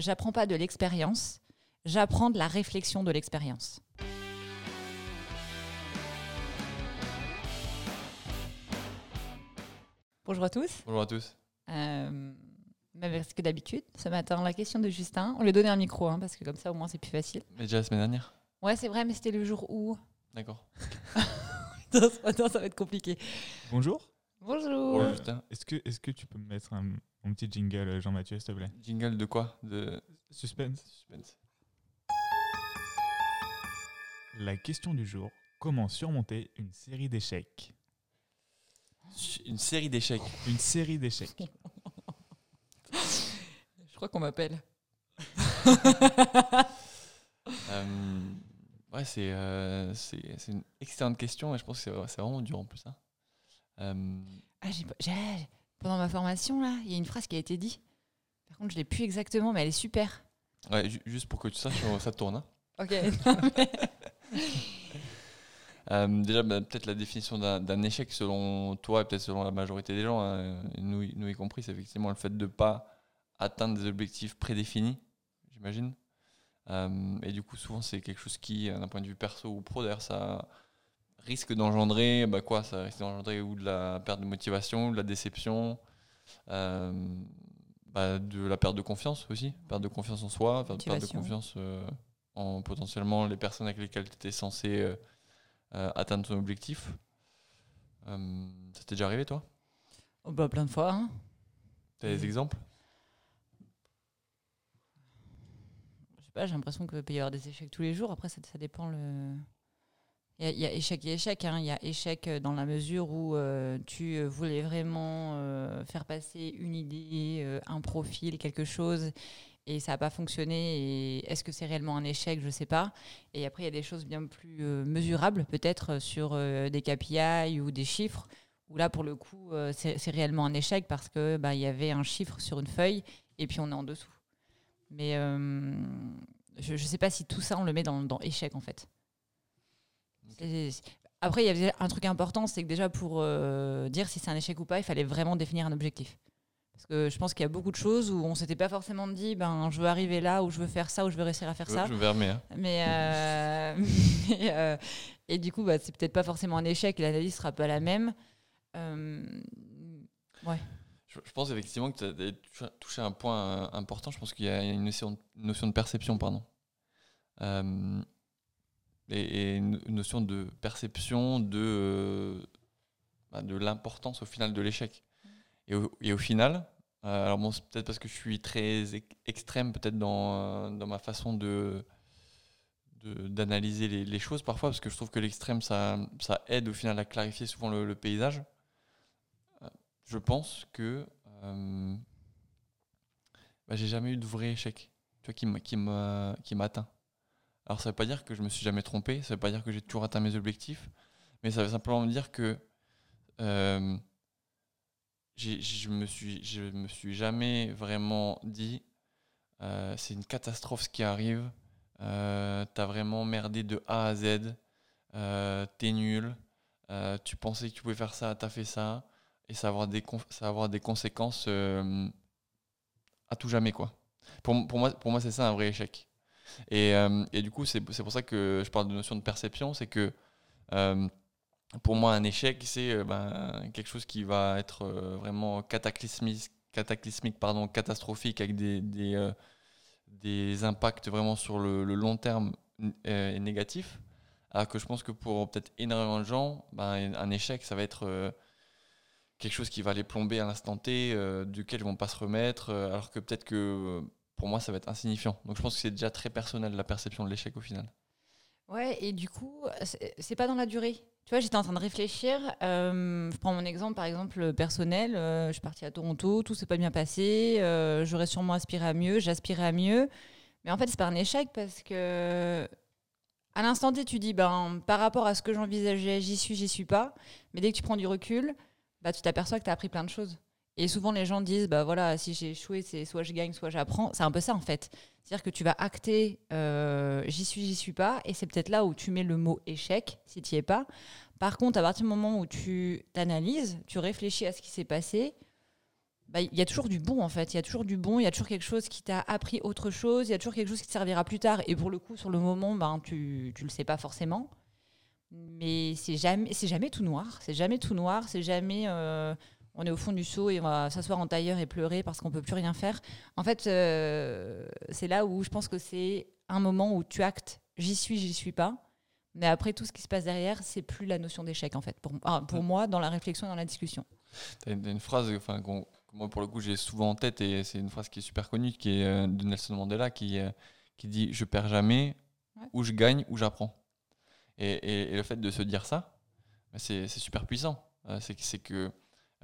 j'apprends pas de l'expérience, j'apprends de la réflexion de l'expérience. Bonjour à tous. Bonjour à tous. Euh, même parce que d'habitude, ce matin, la question de Justin, on lui a donné un micro, hein, parce que comme ça, au moins, c'est plus facile. Mais déjà la semaine dernière Ouais, c'est vrai, mais c'était le jour où. D'accord. Putain, ce matin, ça va être compliqué. Bonjour. Bonjour. Bonjour Justin. Est-ce que, est que tu peux me mettre un, un petit jingle, euh, Jean-Mathieu, s'il te plaît Jingle de quoi? De Suspense. suspense. La question du jour comment surmonter une série d'échecs? Une série d'échecs. Une série d'échecs. Je crois qu'on m'appelle. Euh, ouais, c'est euh, une excellente question et je pense que c'est c'est vraiment dur en plus. hein. Euh, Ah, j'ai, pas- j'ai- pendant ma formation, là, il y a une phrase qui a été dit. Par contre, je l'ai plus exactement, mais elle est super. ouais, ju- juste pour que tu saches, ça tourne. hein. Ok. Euh, déjà, bah, peut-être la définition d'un échec selon toi et peut-être selon la majorité des gens, hein, nous, y- nous y compris, c'est effectivement le fait de ne pas atteindre des objectifs prédéfinis, j'imagine. Euh, et du coup, souvent, c'est quelque chose qui, euh, d'un point de vue perso ou pro, d'ailleurs, ça risque d'engendrer bah quoi Ça risque d'engendrer ou de la perte de motivation, ou de la déception, euh, bah, de la perte de confiance aussi, perte de confiance en soi, perte perte de confiance euh, en potentiellement les personnes avec lesquelles tu étais censé euh, atteindre ton objectif. Ça t'est déjà arrivé, toi? Oh, bah, plein de fois. hein. T'as des exemples? Je sais pas, j'ai l'impression qu'il peut y avoir des échecs tous les jours. Après, ça, ça dépend le. Il y, a- échec et échec. hein. Il y a échec dans la mesure où euh, tu euh, voulais vraiment euh, faire passer une idée, euh, un profil, quelque chose, et ça n'a pas fonctionné. Est-ce que c'est réellement un échec? Je sais pas. Et après, il y a des choses bien plus euh, mesurables, peut-être sur euh, des KPI ou des chiffres, où là, pour le coup, euh, c'est réellement un échec parce que bah, y avait un chiffre sur une feuille et puis on est en dessous. Mais euh, je ne sais pas si tout ça, on le met dans échec, en fait. Après, il y avait un truc important, c'est que déjà, pour euh, dire si c'est un échec ou pas, il fallait vraiment définir un objectif. Parce que je pense qu'il y a beaucoup de choses où on s'était pas forcément dit, ben, je veux arriver là, ou je veux faire ça, ou je veux réussir à faire ça. Je permets. hein. Mais, euh, mais, euh, et du coup, bah, c'est peut-être pas forcément un échec, l'analyse sera pas la même. Ouais. Je, je pense effectivement que tu as touché un point important. Je pense qu'il y a une notion, une notion de perception, pardon. Et, une notion de perception de, euh, bah, de l'importance au final de l'échec. Et au, final, euh, alors bon, c'est peut-être parce que je suis très ex- extrême peut-être dans, euh, dans ma façon de d'analyser les, choses parfois, parce que je trouve que l'extrême, ça, ça aide au final à clarifier souvent le, paysage. Je pense que bah, j'ai jamais eu de vrai échec tu vois, qui qui m'a qui m'a atteint. Alors ça veut pas dire que je me suis jamais trompé, ça veut pas dire que j'ai toujours atteint mes objectifs, mais ça veut simplement dire que euh, je me me suis jamais vraiment dit euh, c'est une catastrophe ce qui arrive, euh, t'as vraiment merdé de A à Z, t'es nul, tu pensais que tu pouvais faire ça, t'as fait ça, et ça va avoir des, ça avoir des conséquences à tout jamais quoi. Pour, pour moi, pour moi c'est ça un vrai échec. Et, euh, et du coup, c'est pour ça que je parle de notion de perception, c'est que euh, pour moi, un échec, c'est euh, ben, quelque chose qui va être vraiment cataclysmique, cataclysmique pardon, catastrophique, avec des, des, des impacts vraiment sur le, long terme et négatifs. Alors que je pense que pour peut-être énormément de gens, ben, un échec, ça va être quelque chose qui va les plomber à l'instant T, euh, duquel ils vont pas se remettre, alors que peut-être que pour moi, ça va être insignifiant. Donc je pense que c'est déjà très personnel la perception de l'échec au final. Ouais, et du coup, c'est pas dans la durée. Tu vois, j'étais en train de réfléchir. euh, je prends mon exemple, par exemple, personnel. euh, je suis partie à Toronto, tout s'est pas bien passé. euh, J'aurais sûrement aspiré à mieux, j'aspirais à mieux. Mais en fait, c'est pas un échec parce que à l'instant T, tu dis, ben, par rapport à ce que j'envisageais, j'y suis, j'y suis pas. Mais dès que tu prends du recul, bah, tu t'aperçois que tu as appris plein de choses. Et souvent, les gens disent, bah voilà, si j'ai échoué, c'est soit je gagne, soit j'apprends. C'est un peu ça, en fait. C'est-à-dire que tu vas acter, euh, j'y suis, j'y suis pas. Et c'est peut-être là où tu mets le mot échec, si tu y es pas. Par contre, à partir du moment où tu t'analyses, tu réfléchis à ce qui s'est passé, bah, il y a toujours du bon en fait. Il y a toujours du bon, il y a toujours quelque chose qui t'a appris autre chose, il y a toujours quelque chose qui te servira plus tard. Et pour le coup, sur le moment, ben, tu ne le sais pas forcément. Mais c'est jamais, jamais tout noir. C'est jamais tout noir. C'est jamais euh, on est au fond du seau et on va s'asseoir en tailleur et pleurer parce qu'on peut plus rien faire. En fait, euh, c'est là où je pense que c'est un moment où tu actes j'y suis, j'y suis pas. Mais après, tout ce qui se passe derrière, c'est plus la notion d'échec, en fait, pour, ah, pour moi, dans la réflexion dans la discussion. T'as une, t'as une phrase enfin, moi, pour le coup, j'ai souvent en tête et c'est une phrase qui est super connue, qui est euh, de Nelson Mandela, qui, euh, qui dit Je perds jamais, Ouais. ou je gagne, ou j'apprends. Et, et- et le fait de se dire ça, bah, c'est super puissant. Euh, c'est que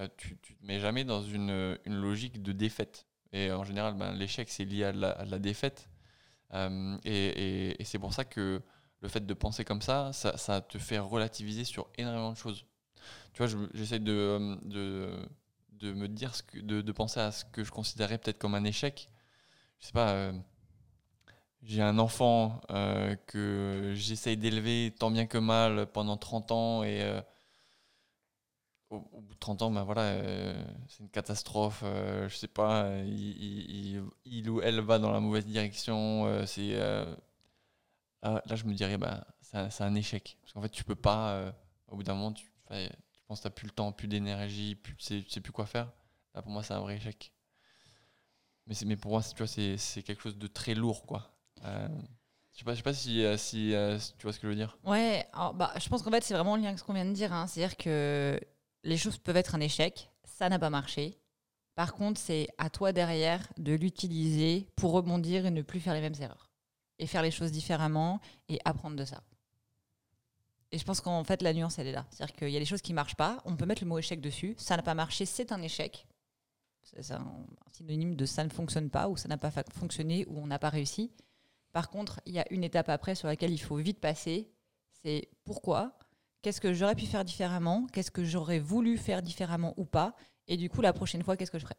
euh, tu, tu te mets jamais dans une, une logique de défaite. Et en général, ben, l'échec, c'est lié à la, la défaite. Euh, et c'est pour ça que le fait de penser comme ça, ça, te fait relativiser sur énormément de choses. Tu vois, je- j'essaie de, euh, de, de me dire, ce que, de, penser à ce que je considérais peut-être comme un échec. Je sais pas, j'ai un enfant que j'essaye d'élever tant bien que mal pendant 30 ans et au, bout de 30 ans, ben voilà, euh, c'est une catastrophe. euh, je sais pas, euh, il, il- ou elle va dans la mauvaise direction. euh, c'est là, je me dirais, bah, c'est un, un échec. Parce qu'en fait, tu peux pas, au bout d'un moment, tu, tu penses que tu n'as plus le temps, plus d'énergie, plus, tu sais, tu sais plus quoi faire. Là, pour moi, c'est un vrai échec. Mais, mais pour moi, c'est- quelque chose de très lourd, quoi. Je sais pas, je sais pas si, si, tu vois ce que je veux dire. Ouais, bah, je pense qu'en fait, c'est vraiment le lien avec ce qu'on vient de dire. hein. C'est-à-dire que les choses peuvent être un échec, ça n'a pas marché. Par contre, c'est à toi derrière de l'utiliser pour rebondir et ne plus faire les mêmes erreurs. Et faire les choses différemment et apprendre de ça. Et je pense qu'en fait, la nuance, elle est là. C'est-à-dire qu'il y a des choses qui ne marchent pas, on peut mettre le mot échec dessus. Ça n'a pas marché, c'est un échec. C'est un synonyme de ça ne fonctionne pas, ou ça n'a pas fonctionné, ou on n'a pas réussi. Par contre, il y a une étape après sur laquelle il faut vite passer. C'est pourquoi Qu'est-ce que j'aurais pu faire différemment Qu'est-ce que j'aurais voulu faire différemment ou pas Et du coup, la prochaine fois, qu'est-ce que je ferai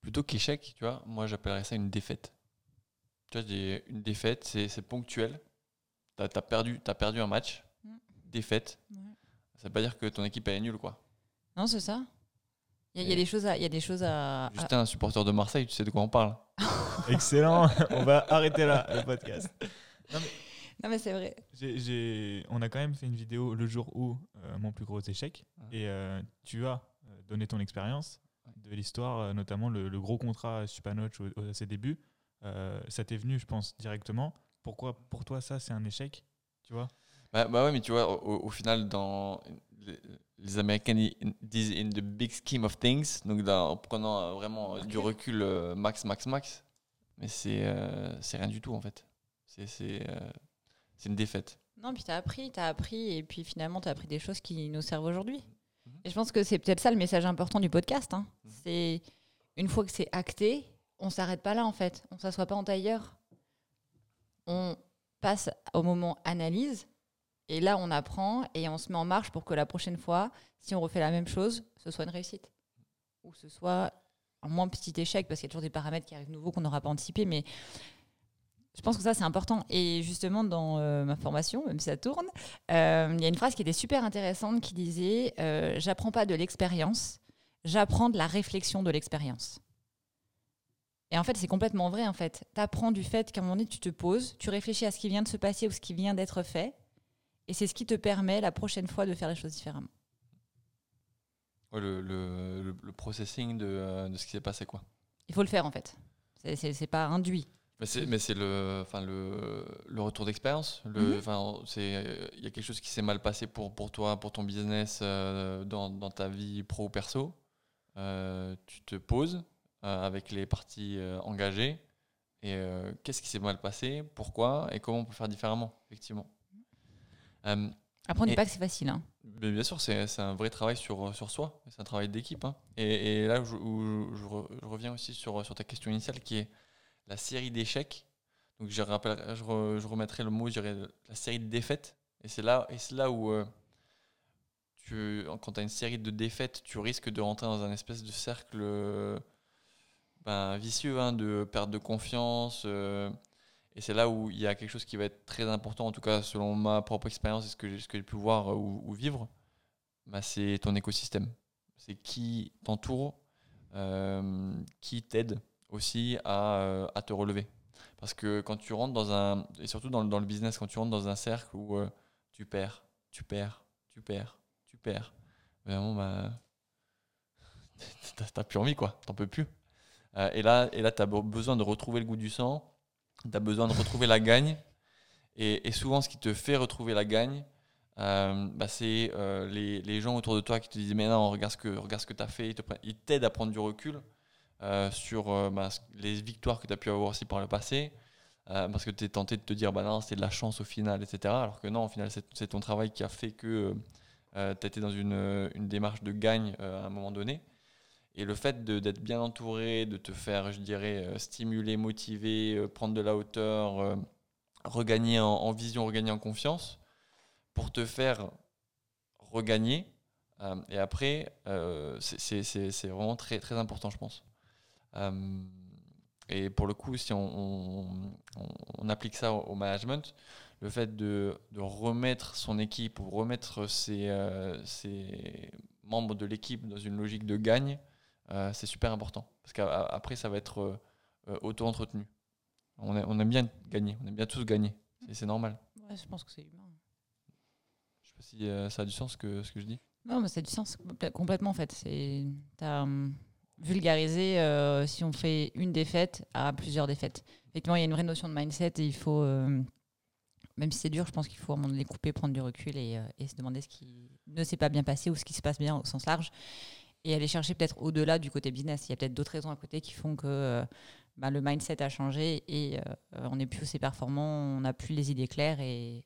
Plutôt qu'échec, tu vois, moi, j'appellerais ça une défaite. Tu vois, une défaite, c'est c'est ponctuel. Tu as, perdu, as perdu un match, Mm. défaite. Ouais. Ça veut pas dire que ton équipe elle est nulle, quoi. Non, c'est ça. Il y, a- y des choses à. Y a des choses à, à- Justin, un supporter de Marseille, tu sais de quoi on parle. Excellent. On va arrêter là le podcast. Non, mais c'est vrai. J'ai- j'ai- on a quand même fait une vidéo le jour où euh, mon plus gros échec. Ouais. Et euh, tu as euh, donné ton expérience de l'histoire, notamment le, le gros contrat Supanoch à ses débuts. Euh, ça t'est venu, je pense, directement. Pourquoi pour toi ça c'est un échec Tu vois? Bah, bah ouais, mais tu vois, au, au final, dans les, les Américains disent in the big scheme of things, donc dans- en prenant vraiment du recul max, max, max, mais c'est euh, c'est rien du tout en fait. C'est c'est euh, c'est une défaite. Non, puis t'as appris, t'as appris, et puis finalement, t'as appris des choses qui nous servent aujourd'hui. Mhm. Et je pense que c'est peut-être ça le message important du podcast. hein. Mhm. C'est une fois que c'est acté, on s'arrête pas là en fait. On s'assoit pas en tailleur. On passe au moment analyse, et là, on apprend et on se met en marche pour que la prochaine fois, si on refait la même chose, ce soit une réussite. Ou ce soit un moins petit échec, parce qu'il y a toujours des paramètres qui arrivent nouveaux qu'on n'aura pas anticipés, mais je pense que ça, c'est important. Et justement, dans euh, ma formation, même si ça tourne, euh, il y a une phrase qui était super intéressante qui disait euh, J'apprends pas de l'expérience, j'apprends de la réflexion de l'expérience. Et en fait, c'est complètement vrai. En fait, tu apprends du fait qu'à un moment donné, tu te poses, tu réfléchis à ce qui vient de se passer ou ce qui vient d'être fait, et c'est ce qui te permet la prochaine fois de faire les choses différemment. Ouais, le, le, le- le processing de, de ce qui s'est passé quoi. Il faut le faire en fait. C'est pas induit. Mais c'est le enfin le, le retour d'expérience. Le Mhm. enfin c'est il y a quelque chose qui s'est mal passé pour pour toi pour ton business euh, dans, dans ta vie pro ou perso. Euh, tu te poses euh, avec les parties euh, engagées et euh, qu'est-ce qui s'est mal passé, pourquoi? Et comment on peut faire différemment effectivement. Euh, Après, on dit pas que c'est facile. hein. mais bien sûr, c'est un vrai travail sur, sur soi, c'est un travail d'équipe. hein. Et, et là où je, où je re- je reviens aussi sur, sur ta question initiale qui est la série d'échecs. Donc je, rappelle, je, re- je remettrai le mot, je dirais la série de défaites. Et c'est là, et c'est là où, euh, tu, quand tu as une série de défaites, tu risques de rentrer dans un espèce de cercle euh, ben, vicieux hein, de perte de confiance. euh, et c'est là où il y a quelque chose qui va être très important, en tout cas selon ma propre expérience et ce que j'ai pu voir ou, vivre, bah, c'est ton écosystème. C'est qui t'entoure qui t'aident aussi à, à, te relever. Parce que quand tu rentres dans un, et surtout dans, le business, quand tu rentres dans un cercle où tu perds, tu perds, tu perds, tu perds, vraiment, bah, t'as plus envie, quoi, t'en peux plus. Euh, et là, et là tu as besoin de retrouver le goût du sang, tu as besoin de retrouver la gagne. Et, souvent, ce qui te fait retrouver la gagne, euh, bah, c'est euh, les, les, gens autour de toi qui te disent Mais non, regarde ce que, regarde ce que fait. Ils t'aident à prendre du recul sur bah, les victoires que tu as pu avoir aussi par le passé. parce que tu es tenté de te dire Bah non, c'est de la chance au final, etc. Alors que non, au final, c'est ton travail qui a fait que tu as été dans une, une, démarche de gagne à un moment donné. Et le fait d'être bien entouré, de te faire, je dirais, euh, stimuler, motiver, euh, prendre de la hauteur, euh, regagner en, vision, regagner en confiance, pour te faire regagner. et après, c'est vraiment très, très important, je pense. Et pour le coup, si on, on, applique ça au, management, le fait de, de, remettre son équipe ou remettre ses, ses membres de l'équipe dans une logique de gagne, euh, c'est super important. Parce qu'après, ça va être euh, euh, auto-entretenu. On, on, aime bien gagner, on aime bien tous gagner. C'est normal. Ouais, je pense que c'est humain. Je sais pas si ça a du sens que, ce que je dis. Non, mais ça a du sens complètement en fait. Tu as hum, vulgarisé si on fait une défaite à plusieurs défaites. Effectivement, il y a une vraie notion de mindset et il faut, même si c'est dur, je pense qu'il faut les couper, prendre du recul et, et, se demander ce qui ne s'est pas bien passé ou ce qui se passe bien au sens large et aller chercher peut-être au-delà du côté business. Il y a peut-être d'autres raisons à côté qui font que euh, bah, le mindset a changé et euh, on n'est plus aussi performant, on n'a plus les idées claires. Et...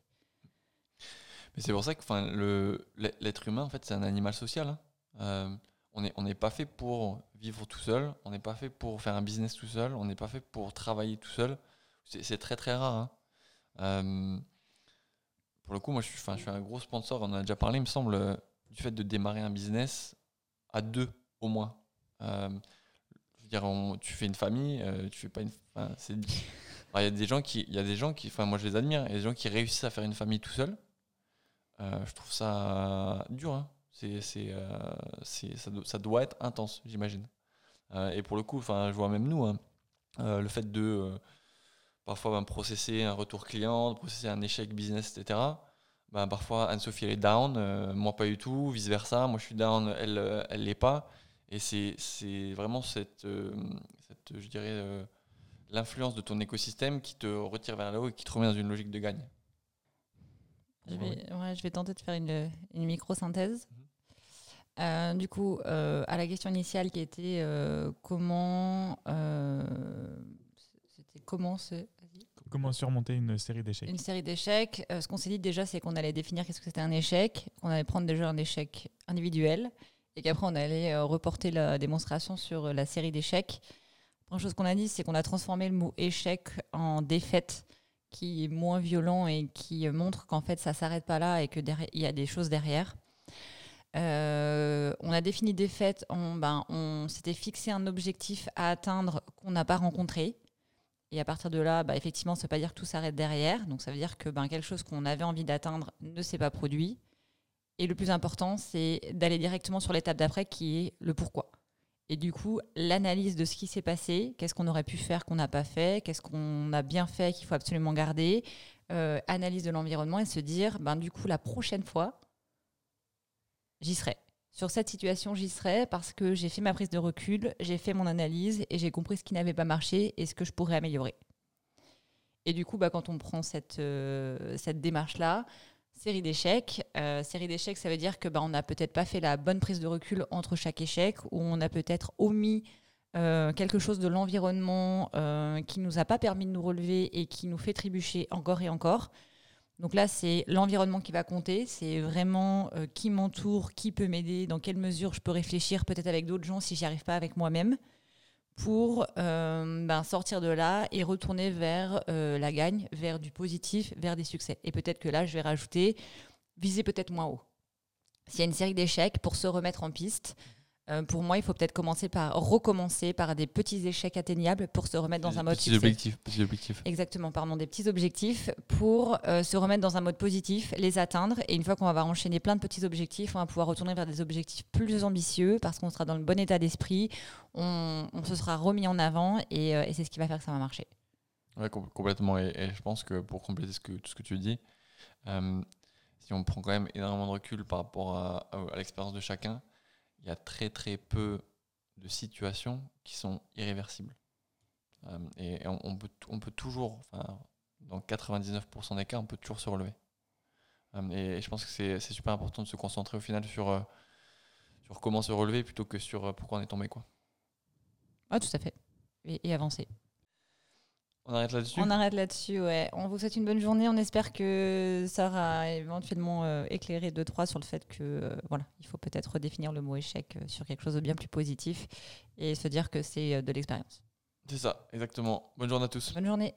Mais c'est pour ça que l'être humain, en fait, c'est un animal social. Hein. Euh, on n'est on pas fait pour vivre tout seul, on n'est pas fait pour faire un business tout seul, on n'est pas fait pour travailler tout seul. C'est très très rare. Hein. pour le coup, moi je suis, un gros sponsor, on en a déjà parlé, il me semble, du fait de démarrer un business à deux au moins. Euh, je veux dire, tu fais une famille, euh, tu fais pas une. Il y a des gens qui, il y a des gens qui, enfin moi je les admire, il y a des gens qui réussissent à faire une famille tout seul. Euh, je trouve ça dur. Hein. C'est, c'est, ça, ça, doit être intense, j'imagine. et pour le coup, enfin, je vois même nous, hein, le fait de parfois ben, processer un retour client, de processer un échec business, etc. Bah, parfois Anne-Sophie elle est down, euh, moi pas du tout, vice versa, moi je suis down, elle euh, elle l'est pas. Et c'est vraiment cette, euh, cette, je dirais, l'influence de ton écosystème qui te retire vers là haut et qui te remet dans une logique de gagne. Je vais, ouais, je vais tenter de faire une, une micro-synthèse. Mhm. du coup, à la question initiale qui était comment, c'était comment c'est Comment surmonter une série d'échecs Une série d'échecs. Euh, ce qu'on s'est dit déjà, c'est qu'on allait définir qu'est-ce que c'était un échec, qu'on allait prendre déjà un échec individuel, et qu'après on allait euh, reporter la démonstration sur euh, la série d'échecs. La première chose qu'on a dit, c'est qu'on a transformé le mot échec en défaite, qui est moins violent et qui montre qu'en fait ça s'arrête pas là et qu'il y a des choses derrière. on a défini défaite, on, ben, on s'était fixé un objectif à atteindre qu'on n'a pas rencontré. Et à partir de là, bah, effectivement, ça ne veut pas dire que tout s'arrête derrière. Donc ça veut dire que ben, quelque chose qu'on avait envie d'atteindre ne s'est pas produit. Et le plus important, c'est d'aller directement sur l'étape d'après qui est le pourquoi. Et du coup, l'analyse de ce qui s'est passé, qu'est-ce qu'on aurait pu faire qu'on n'a pas fait, qu'est-ce qu'on a bien fait qu'il faut absolument garder, euh, analyse de l'environnement et se dire, ben, du coup, la prochaine fois, j'y serai sur cette situation, j'y serai parce que j'ai fait ma prise de recul, j'ai fait mon analyse et j'ai compris ce qui n'avait pas marché et ce que je pourrais améliorer. Et du coup, bah, quand on prend cette, euh, démarche-là, série d'échecs, euh, série d'échecs, ça veut dire que bah, on n'a peut-être pas fait la bonne prise de recul entre chaque échec, ou on a peut-être omis euh, quelque chose de l'environnement qui nous a pas permis de nous relever et qui nous fait trébucher encore et encore. Donc là, c'est l'environnement qui va compter, c'est vraiment euh, qui m'entoure, qui peut m'aider, dans quelle mesure je peux réfléchir peut-être avec d'autres gens si j'y arrive pas avec moi-même, pour euh, ben, sortir de là et retourner vers euh, la gagne, vers du positif, vers des succès. Et peut-être que là, je vais rajouter, viser peut-être moins haut. S'il y a une série d'échecs, pour se remettre en piste, Euh, pour moi, il faut peut-être commencer par recommencer par des petits échecs atteignables pour se remettre dans un mode Petits succès. objectifs, petits objectifs. Exactement, pardon, des petits objectifs pour euh, se remettre dans un mode positif, les atteindre. Et une fois qu'on va avoir enchaîné plein de petits objectifs, on va pouvoir retourner vers des objectifs plus ambitieux parce qu'on sera dans le bon état d'esprit, on, on se sera remis en avant et, euh, et c'est ce qui va faire que ça va marcher. Com- complètement. Et, et je pense que pour compléter ce que, tout ce que tu dis, si on prend quand même énormément de recul par rapport à, à- à l'expérience de chacun, il y a très très peu de situations qui sont irréversibles. Euh, et on, peut, on peut toujours, dans 99% des cas, on peut toujours se relever. Euh, et, je pense que c'est super important de se concentrer au final sur, euh, sur comment se relever plutôt que sur pourquoi on est tombé. Quoi. Ah, tout à fait. Et avancer. On arrête là-dessus On arrête là-dessus, ouais. On vous souhaite une bonne journée. On espère que ça aura éventuellement euh, éclairé deux, trois sur le fait que, euh, voilà, il faut peut-être redéfinir le mot échec euh, sur quelque chose de bien plus positif et se dire que c'est de l'expérience. C'est ça, exactement. Bonne journée à tous. Bonne journée.